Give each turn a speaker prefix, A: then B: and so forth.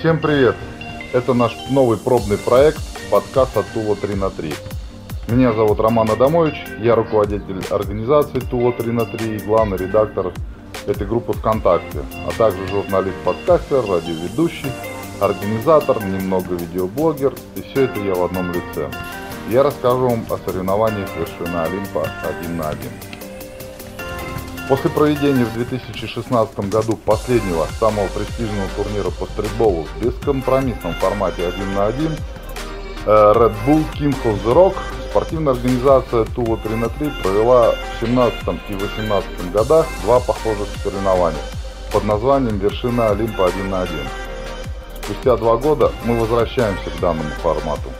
A: Всем привет! Это наш новый пробный проект подкаст от Тула 3 на 3. Меня зовут Роман Адамович, я руководитель организации Тула 3 на 3 и главный редактор этой группы ВКонтакте, а также журналист-подкастер, радиоведущий, организатор, немного видеоблогер, и все это я в одном лице. Я расскажу вам о соревнованиях вершины Олимпа один на один. После проведения в 2016 году последнего, самого престижного турнира по стритболу в бескомпромиссном формате 1 на 1, э, Red Bull King of the Rock, спортивная организация Тула 3 на 3 провела в 17 и 18 годах два похожих соревнования под названием «Вершина Олимпа 1 на 1». Спустя два года мы возвращаемся к данному формату.